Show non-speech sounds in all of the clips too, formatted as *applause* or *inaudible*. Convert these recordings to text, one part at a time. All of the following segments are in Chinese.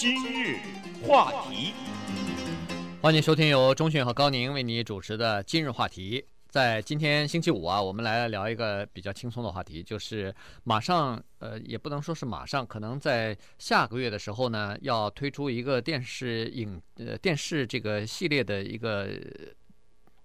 今日话题，欢迎收听由中讯和高宁为你主持的今日话题。在今天星期五啊，我们来聊一个比较轻松的话题，就是马上呃，也不能说是马上，可能在下个月的时候呢，要推出一个电视影呃电视这个系列的一个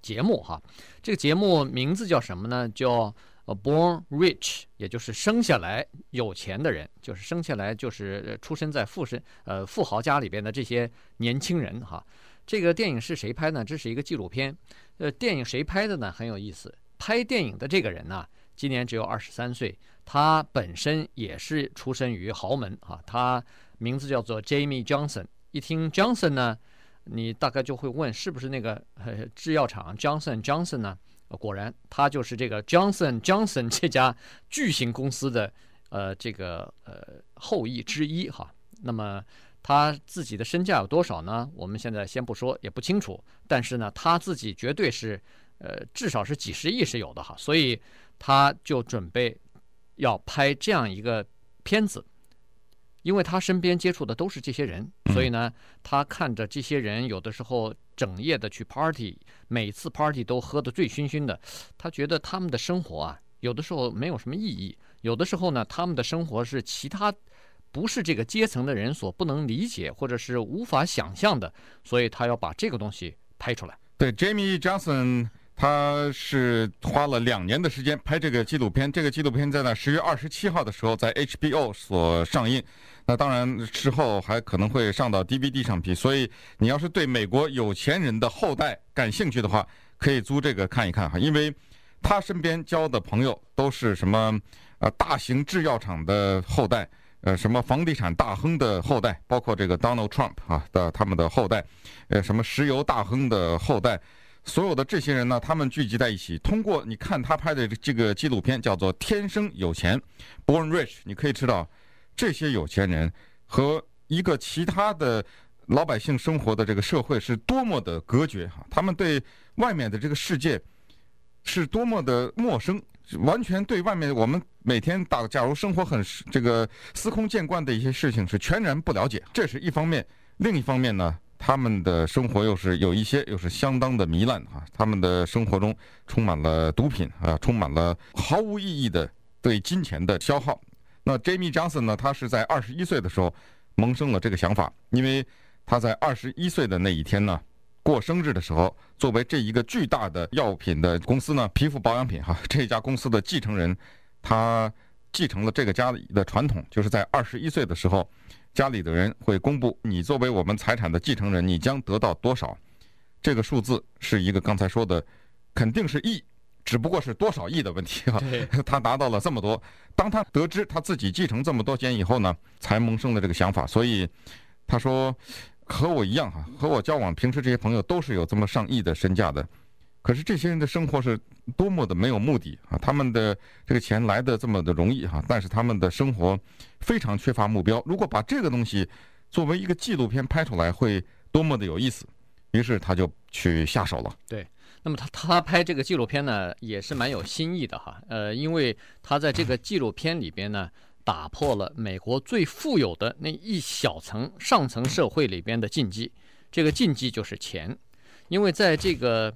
节目哈。这个节目名字叫什么呢？叫。呃，born rich，也就是生下来有钱的人，就是生下来就是出生在富身呃富豪家里边的这些年轻人哈。这个电影是谁拍呢？这是一个纪录片。呃，电影谁拍的呢？很有意思。拍电影的这个人呢，今年只有二十三岁，他本身也是出身于豪门哈。他名字叫做 Jamie Johnson。一听 Johnson 呢，你大概就会问，是不是那个呃制药厂 Johnson Johnson 呢？果然，他就是这个 Johnson *laughs* Johnson 这家巨型公司的呃这个呃后裔之一哈。那么他自己的身价有多少呢？我们现在先不说，也不清楚。但是呢，他自己绝对是呃至少是几十亿是有的哈。所以他就准备要拍这样一个片子。因为他身边接触的都是这些人，所以呢，他看着这些人有的时候整夜的去 party，每次 party 都喝得醉醺醺的，他觉得他们的生活啊，有的时候没有什么意义，有的时候呢，他们的生活是其他不是这个阶层的人所不能理解或者是无法想象的，所以他要把这个东西拍出来。对，Jamie Johnson。他是花了两年的时间拍这个纪录片，这个纪录片在呢十月二十七号的时候在 HBO 所上映，那当然之后还可能会上到 DVD 上去，所以你要是对美国有钱人的后代感兴趣的话，可以租这个看一看哈，因为他身边交的朋友都是什么呃大型制药厂的后代，呃什么房地产大亨的后代，包括这个 Donald Trump 啊的他们的后代，呃什么石油大亨的后代。所有的这些人呢，他们聚集在一起，通过你看他拍的这个纪录片，叫做《天生有钱》（Born Rich），你可以知道，这些有钱人和一个其他的老百姓生活的这个社会是多么的隔绝哈，他们对外面的这个世界是多么的陌生，完全对外面我们每天打假如生活很这个司空见惯的一些事情是全然不了解，这是一方面。另一方面呢，他们的生活又是有一些，又是相当的糜烂啊！他们的生活中充满了毒品啊，充满了毫无意义的对金钱的消耗。那 Jamie Johnson 呢？他是在二十一岁的时候萌生了这个想法，因为他在二十一岁的那一天呢，过生日的时候，作为这一个巨大的药品的公司呢，皮肤保养品哈，这家公司的继承人，他继承了这个家里的传统，就是在二十一岁的时候。家里的人会公布你作为我们财产的继承人，你将得到多少？这个数字是一个刚才说的，肯定是亿，只不过是多少亿的问题啊。*laughs* 他达到了这么多，当他得知他自己继承这么多钱以后呢，才萌生了这个想法。所以他说和我一样哈，和我交往平时这些朋友都是有这么上亿的身价的。可是这些人的生活是多么的没有目的啊！他们的这个钱来的这么的容易哈，但是他们的生活非常缺乏目标。如果把这个东西作为一个纪录片拍出来，会多么的有意思！于是他就去下手了。对，那么他他拍这个纪录片呢，也是蛮有新意的哈。呃，因为他在这个纪录片里边呢，打破了美国最富有的那一小层上层社会里边的禁忌。这个禁忌就是钱，因为在这个。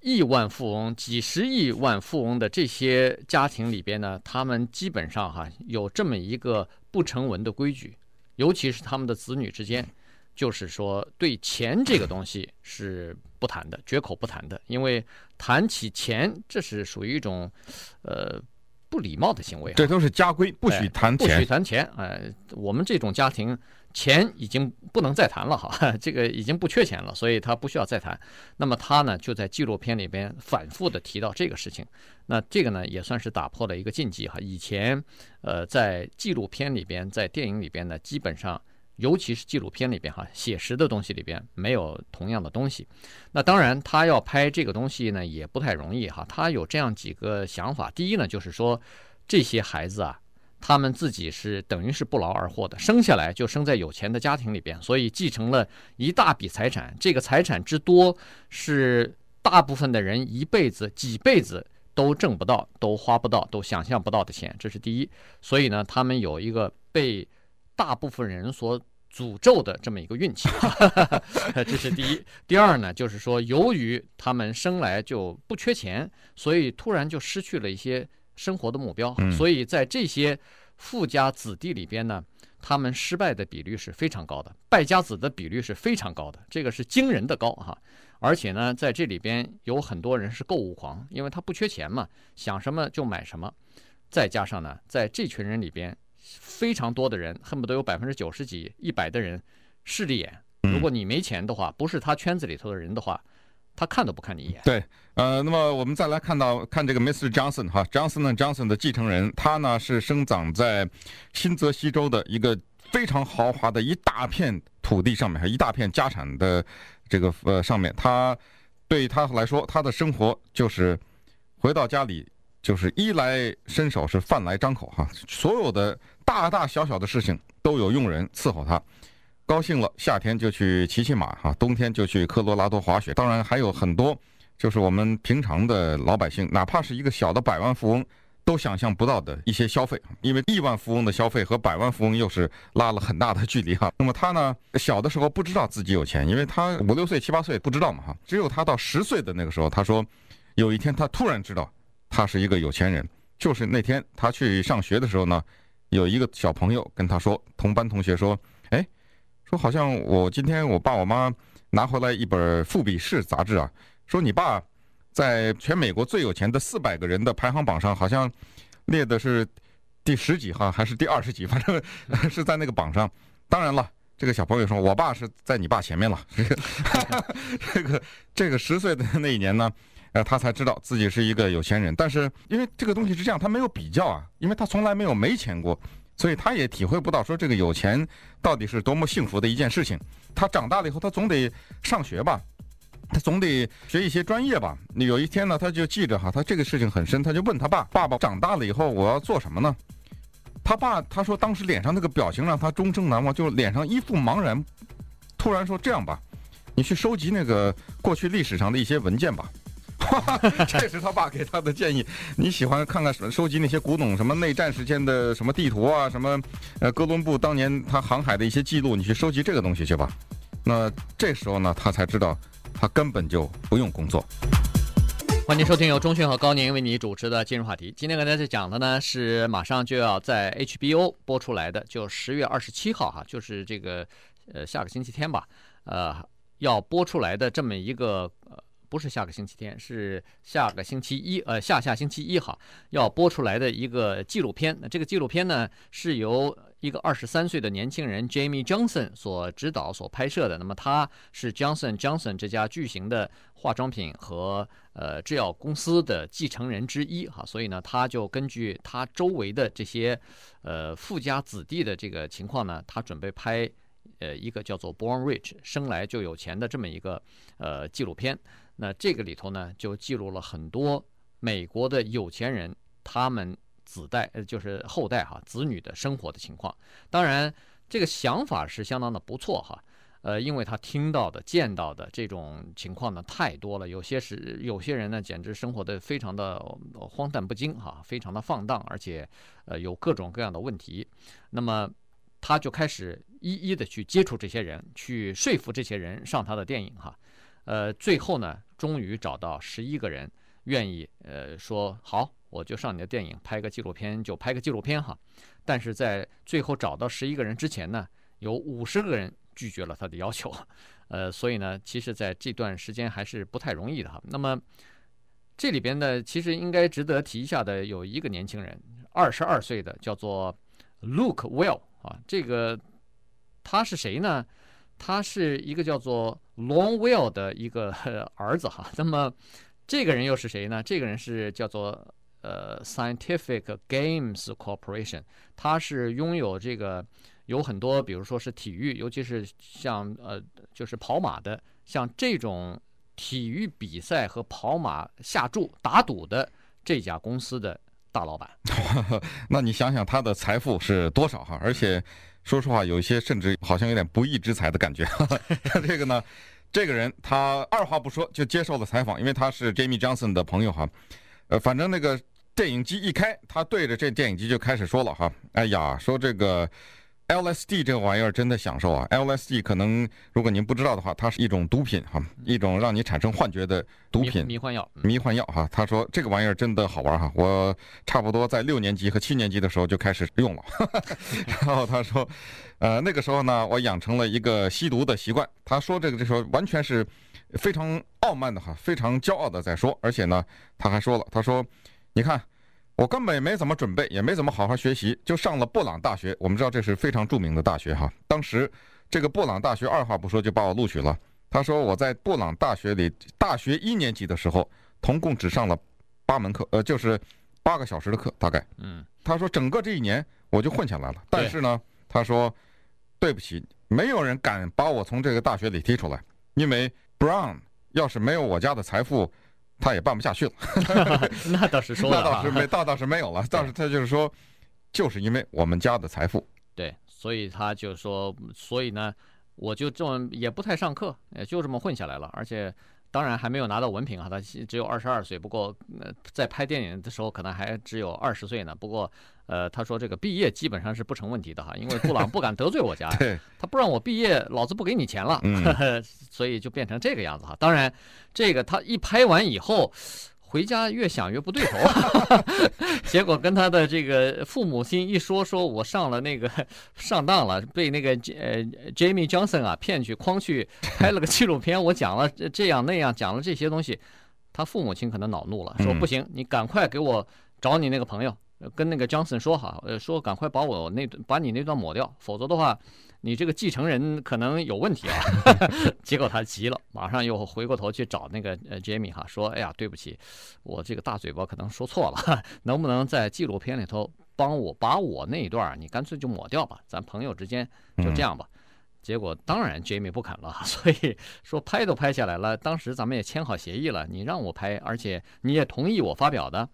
亿万富翁、几十亿万富翁的这些家庭里边呢，他们基本上哈有这么一个不成文的规矩，尤其是他们的子女之间，就是说对钱这个东西是不谈的，绝口不谈的，因为谈起钱，这是属于一种，呃。不礼貌的行为，这都是家规，不许谈钱，不许谈钱。哎，我们这种家庭，钱已经不能再谈了哈，*laughs* 这个已经不缺钱了，所以他不需要再谈。那么他呢，就在纪录片里边反复的提到这个事情。那这个呢，也算是打破了一个禁忌哈。以前，呃，在纪录片里边，在电影里边呢，基本上。尤其是纪录片里边哈，写实的东西里边没有同样的东西。那当然，他要拍这个东西呢，也不太容易哈。他有这样几个想法：第一呢，就是说这些孩子啊，他们自己是等于是不劳而获的，生下来就生在有钱的家庭里边，所以继承了一大笔财产。这个财产之多，是大部分的人一辈子、几辈子都挣不到、都花不到、都想象不到的钱。这是第一。所以呢，他们有一个被大部分人所诅咒的这么一个运气，*laughs* 这是第一。第二呢，就是说，由于他们生来就不缺钱，所以突然就失去了一些生活的目标，所以在这些富家子弟里边呢，他们失败的比率是非常高的，败家子的比率是非常高的，这个是惊人的高哈。而且呢，在这里边有很多人是购物狂，因为他不缺钱嘛，想什么就买什么。再加上呢，在这群人里边，非常多的人，恨不得有百分之九十几、一百的人势利眼。如果你没钱的话，不是他圈子里头的人的话，他看都不看你一眼。对，呃，那么我们再来看到看这个 Mr. Johnson 哈，Johnson Johnson 的继承人，他呢是生长在新泽西州的一个非常豪华的一大片土地上面，还一大片家产的这个呃上面。他对他来说，他的生活就是回到家里。就是衣来伸手，是饭来张口哈。所有的大大小小的事情都有佣人伺候他。高兴了，夏天就去骑骑马哈，冬天就去科罗拉多滑雪。当然还有很多，就是我们平常的老百姓，哪怕是一个小的百万富翁，都想象不到的一些消费。因为亿万富翁的消费和百万富翁又是拉了很大的距离哈。*laughs* 那么他呢，小的时候不知道自己有钱，因为他五六岁、七八岁不知道嘛哈。只有他到十岁的那个时候，他说有一天他突然知道。他是一个有钱人，就是那天他去上学的时候呢，有一个小朋友跟他说，同班同学说，哎，说好像我今天我爸我妈拿回来一本《富比士》杂志啊，说你爸在全美国最有钱的四百个人的排行榜上，好像列的是第十几哈，还是第二十几，反正 *laughs* 是在那个榜上。当然了，这个小朋友说，我爸是在你爸前面了。这个 *laughs* 这个十岁的那一年呢。呃，他才知道自己是一个有钱人，但是因为这个东西是这样，他没有比较啊，因为他从来没有没钱过，所以他也体会不到说这个有钱到底是多么幸福的一件事情。他长大了以后，他总得上学吧，他总得学一些专业吧。有一天呢，他就记着哈，他这个事情很深，他就问他爸：“爸爸，长大了以后我要做什么呢？”他爸他说，当时脸上那个表情让他终生难忘，就脸上一副茫然，突然说：“这样吧，你去收集那个过去历史上的一些文件吧。” *laughs* 这是他爸给他的建议。你喜欢看看什么？收集那些古董，什么内战时间的什么地图啊，什么呃哥伦布当年他航海的一些记录，你去收集这个东西去吧。那这时候呢，他才知道他根本就不用工作。欢迎收听由钟迅和高宁为你主持的今日话题。今天跟大家讲的呢是马上就要在 HBO 播出来的，就十月二十七号哈，就是这个呃下个星期天吧，呃要播出来的这么一个呃。不是下个星期天，是下个星期一，呃，下下星期一哈，要播出来的一个纪录片。那这个纪录片呢，是由一个二十三岁的年轻人 Jamie Johnson 所指导、所拍摄的。那么他是 Johnson Johnson 这家巨型的化妆品和呃制药公司的继承人之一哈，所以呢，他就根据他周围的这些呃富家子弟的这个情况呢，他准备拍呃一个叫做 Born Rich 生来就有钱的这么一个呃纪录片。那这个里头呢，就记录了很多美国的有钱人他们子代，呃，就是后代哈，子女的生活的情况。当然，这个想法是相当的不错哈，呃，因为他听到的、见到的这种情况呢太多了，有些是有些人呢，简直生活的非常的荒诞不经哈，非常的放荡，而且呃有各种各样的问题。那么他就开始一一的去接触这些人，去说服这些人上他的电影哈。呃，最后呢，终于找到十一个人愿意，呃，说好，我就上你的电影，拍个纪录片就拍个纪录片哈。但是在最后找到十一个人之前呢，有五十个人拒绝了他的要求，*laughs* 呃，所以呢，其实在这段时间还是不太容易的哈。那么这里边呢，其实应该值得提一下的有一个年轻人，二十二岁的，叫做 Luke Well 啊，这个他是谁呢？他是一个叫做 Long Well 的一个 *laughs* 儿子哈，那么这个人又是谁呢？这个人是叫做呃 Scientific Games Corporation，他是拥有这个有很多，比如说是体育，尤其是像呃就是跑马的，像这种体育比赛和跑马下注打赌的这家公司的大老板。*laughs* 那你想想他的财富是多少哈？而且。说实话，有一些甚至好像有点不义之财的感觉。*laughs* 这个呢，这个人他二话不说就接受了采访，因为他是 Jamie Johnson 的朋友哈。呃，反正那个电影机一开，他对着这电影机就开始说了哈。哎呀，说这个 LSD 这个玩意儿真的享受啊！LSD 可能如果您不知道的话，它是一种毒品哈，一种让你产生幻觉的毒品，迷幻药，迷幻药哈。他说这个玩意儿真的好玩哈，我差不多在六年级和七年级的时候就开始用了。*laughs* 然后他说，呃，那个时候呢，我养成了一个吸毒的习惯。他说这个这时候完全是非常傲慢的哈，非常骄傲的在说，而且呢，他还说了，他说，你看。我根本也没怎么准备，也没怎么好好学习，就上了布朗大学。我们知道这是非常著名的大学哈。当时这个布朗大学二话不说就把我录取了。他说我在布朗大学里大学一年级的时候，同共只上了八门课，呃，就是八个小时的课，大概。嗯。他说整个这一年我就混下来了。但是呢，他说对不起，没有人敢把我从这个大学里踢出来，因为 Brown 要是没有我家的财富。他也办不下去了，*laughs* 那倒是说，那倒是没，那倒是没有了。但是他就是说，就是因为我们家的财富，对，所以他就说，所以呢，我就这么也不太上课，也就这么混下来了，而且。当然还没有拿到文凭啊，他只有二十二岁。不过，呃，在拍电影的时候可能还只有二十岁呢。不过，呃，他说这个毕业基本上是不成问题的哈，因为布朗 *laughs* 不敢得罪我家，他不让我毕业，老子不给你钱了，*laughs* 所以就变成这个样子哈。当然，这个他一拍完以后。回家越想越不对头，*laughs* 结果跟他的这个父母亲一说，说我上了那个上当了，被那个呃 Jamie Johnson 啊骗去诓去拍了个纪录片，我讲了这样那样讲了这些东西，他父母亲可能恼怒了，说不行，你赶快给我找你那个朋友，跟那个 Johnson 说哈，呃说赶快把我那把你那段抹掉，否则的话。你这个继承人可能有问题啊！*laughs* 结果他急了，马上又回过头去找那个呃杰米哈，说：“哎呀，对不起，我这个大嘴巴可能说错了，*laughs* 能不能在纪录片里头帮我把我那一段你干脆就抹掉吧？咱朋友之间就这样吧。”结果当然杰米不肯了，*laughs* 所以说拍都拍下来了，当时咱们也签好协议了，你让我拍，而且你也同意我发表的。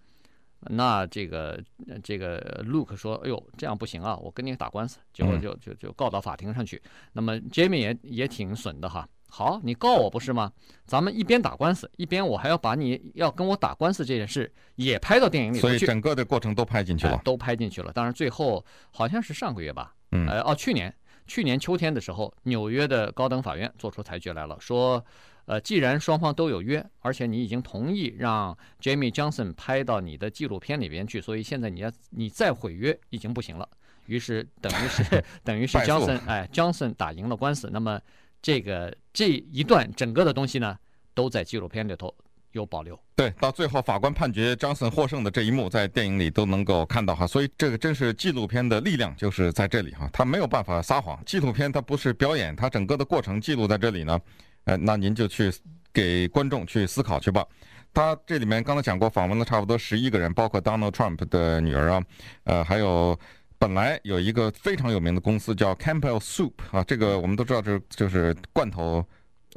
那这个这个 Luke 说：“哎呦，这样不行啊，我跟你打官司，结果就就就告到法庭上去。那么 Jamie 也也挺损的哈。好，你告我不是吗？咱们一边打官司，一边我还要把你要跟我打官司这件事也拍到电影里去。所以整个的过程都拍进去了，都拍进去了。当然最后好像是上个月吧，嗯，呃，哦，去年去年秋天的时候，纽约的高等法院做出裁决来了，说。”呃，既然双方都有约，而且你已经同意让 Jamie Johnson 拍到你的纪录片里边去，所以现在你要你再毁约已经不行了。于是等于是 *laughs* 等于是 Johnson 哎 Johnson 打赢了官司。那么这个这一段整个的东西呢，都在纪录片里头有保留。对，到最后法官判决 Johnson 获胜的这一幕，在电影里都能够看到哈。所以这个真是纪录片的力量，就是在这里哈。他没有办法撒谎，纪录片它不是表演，它整个的过程记录在这里呢。呃，那您就去给观众去思考去吧。他这里面刚才讲过，访问了差不多十一个人，包括 Donald Trump 的女儿啊，呃，还有本来有一个非常有名的公司叫 Campbell Soup 啊，这个我们都知道，这就是罐头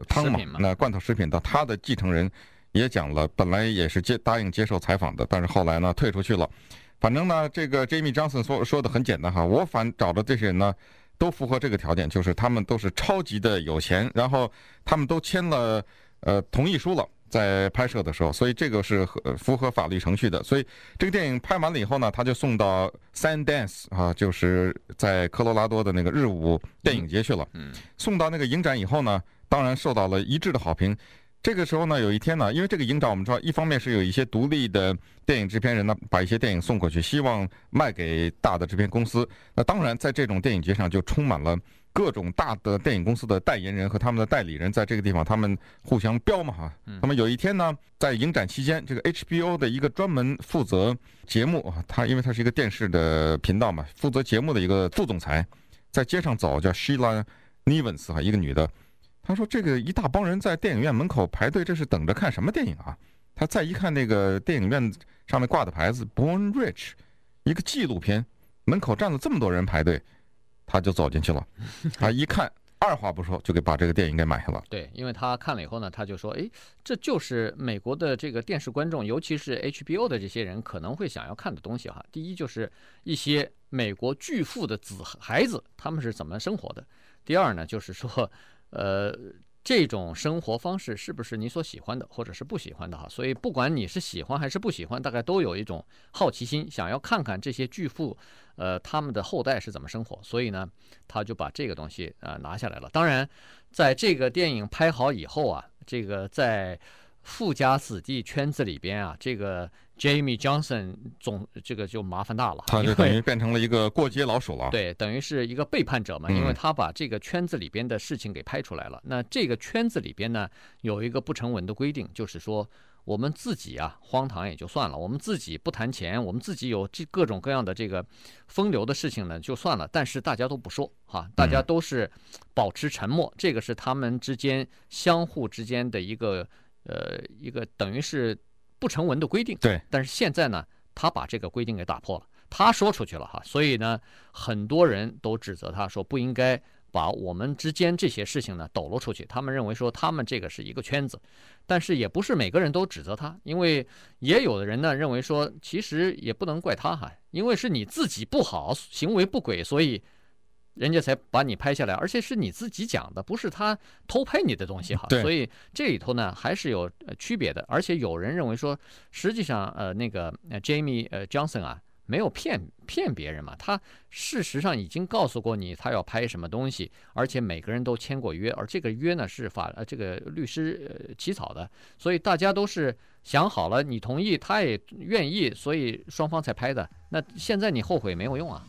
汤嘛，那罐头食品的，他的继承人也讲了，本来也是接答应接受采访的，但是后来呢退出去了。反正呢，这个 Jamie Johnson 说说的很简单哈，我反找的这些人呢。都符合这个条件，就是他们都是超级的有钱，然后他们都签了呃同意书了，在拍摄的时候，所以这个是符合法律程序的。所以这个电影拍完了以后呢，他就送到 Sundance 啊，就是在科罗拉多的那个日舞电影节去了。嗯，送到那个影展以后呢，当然受到了一致的好评。这个时候呢，有一天呢，因为这个影展我们知道，一方面是有一些独立的电影制片人呢，把一些电影送过去，希望卖给大的制片公司。那当然，在这种电影节上就充满了各种大的电影公司的代言人和他们的代理人，在这个地方他们互相飙嘛哈。那么有一天呢，在影展期间，这个 HBO 的一个专门负责节目啊，他因为他是一个电视的频道嘛，负责节目的一个副总裁，在街上走，叫 Sheila Nevins 哈，一个女的。他说：“这个一大帮人在电影院门口排队，这是等着看什么电影啊？”他再一看那个电影院上面挂的牌子 “Born Rich”，一个纪录片，门口站了这么多人排队，他就走进去了。他一看，二话不说就给把这个电影给买下了。对，因为他看了以后呢，他就说：“哎，这就是美国的这个电视观众，尤其是 HBO 的这些人可能会想要看的东西哈。第一就是一些美国巨富的子孩子他们是怎么生活的；第二呢，就是说。”呃，这种生活方式是不是你所喜欢的，或者是不喜欢的哈？所以不管你是喜欢还是不喜欢，大概都有一种好奇心，想要看看这些巨富，呃，他们的后代是怎么生活。所以呢，他就把这个东西呃拿下来了。当然，在这个电影拍好以后啊，这个在富家子弟圈子里边啊，这个。Jamie Johnson 总这个就麻烦大了，他就等于变成了一个过街老鼠了。对，等于是一个背叛者嘛，因为他把这个圈子里边的事情给拍出来了。那这个圈子里边呢，有一个不成文的规定，就是说我们自己啊荒唐也就算了，我们自己不谈钱，我们自己有这各种各样的这个风流的事情呢就算了，但是大家都不说哈，大家都是保持沉默，这个是他们之间相互之间的一个呃一个等于是。不成文的规定，对，但是现在呢，他把这个规定给打破了，他说出去了哈，所以呢，很多人都指责他说不应该把我们之间这些事情呢抖露出去。他们认为说他们这个是一个圈子，但是也不是每个人都指责他，因为也有的人呢认为说，其实也不能怪他哈，因为是你自己不好，行为不轨，所以。人家才把你拍下来，而且是你自己讲的，不是他偷拍你的东西哈。所以这里头呢还是有区别的。而且有人认为说，实际上呃那个 Jamie 呃 Johnson 啊没有骗骗别人嘛，他事实上已经告诉过你他要拍什么东西，而且每个人都签过约，而这个约呢是法呃这个律师呃起草的，所以大家都是想好了，你同意，他也愿意，所以双方才拍的。那现在你后悔没有用啊。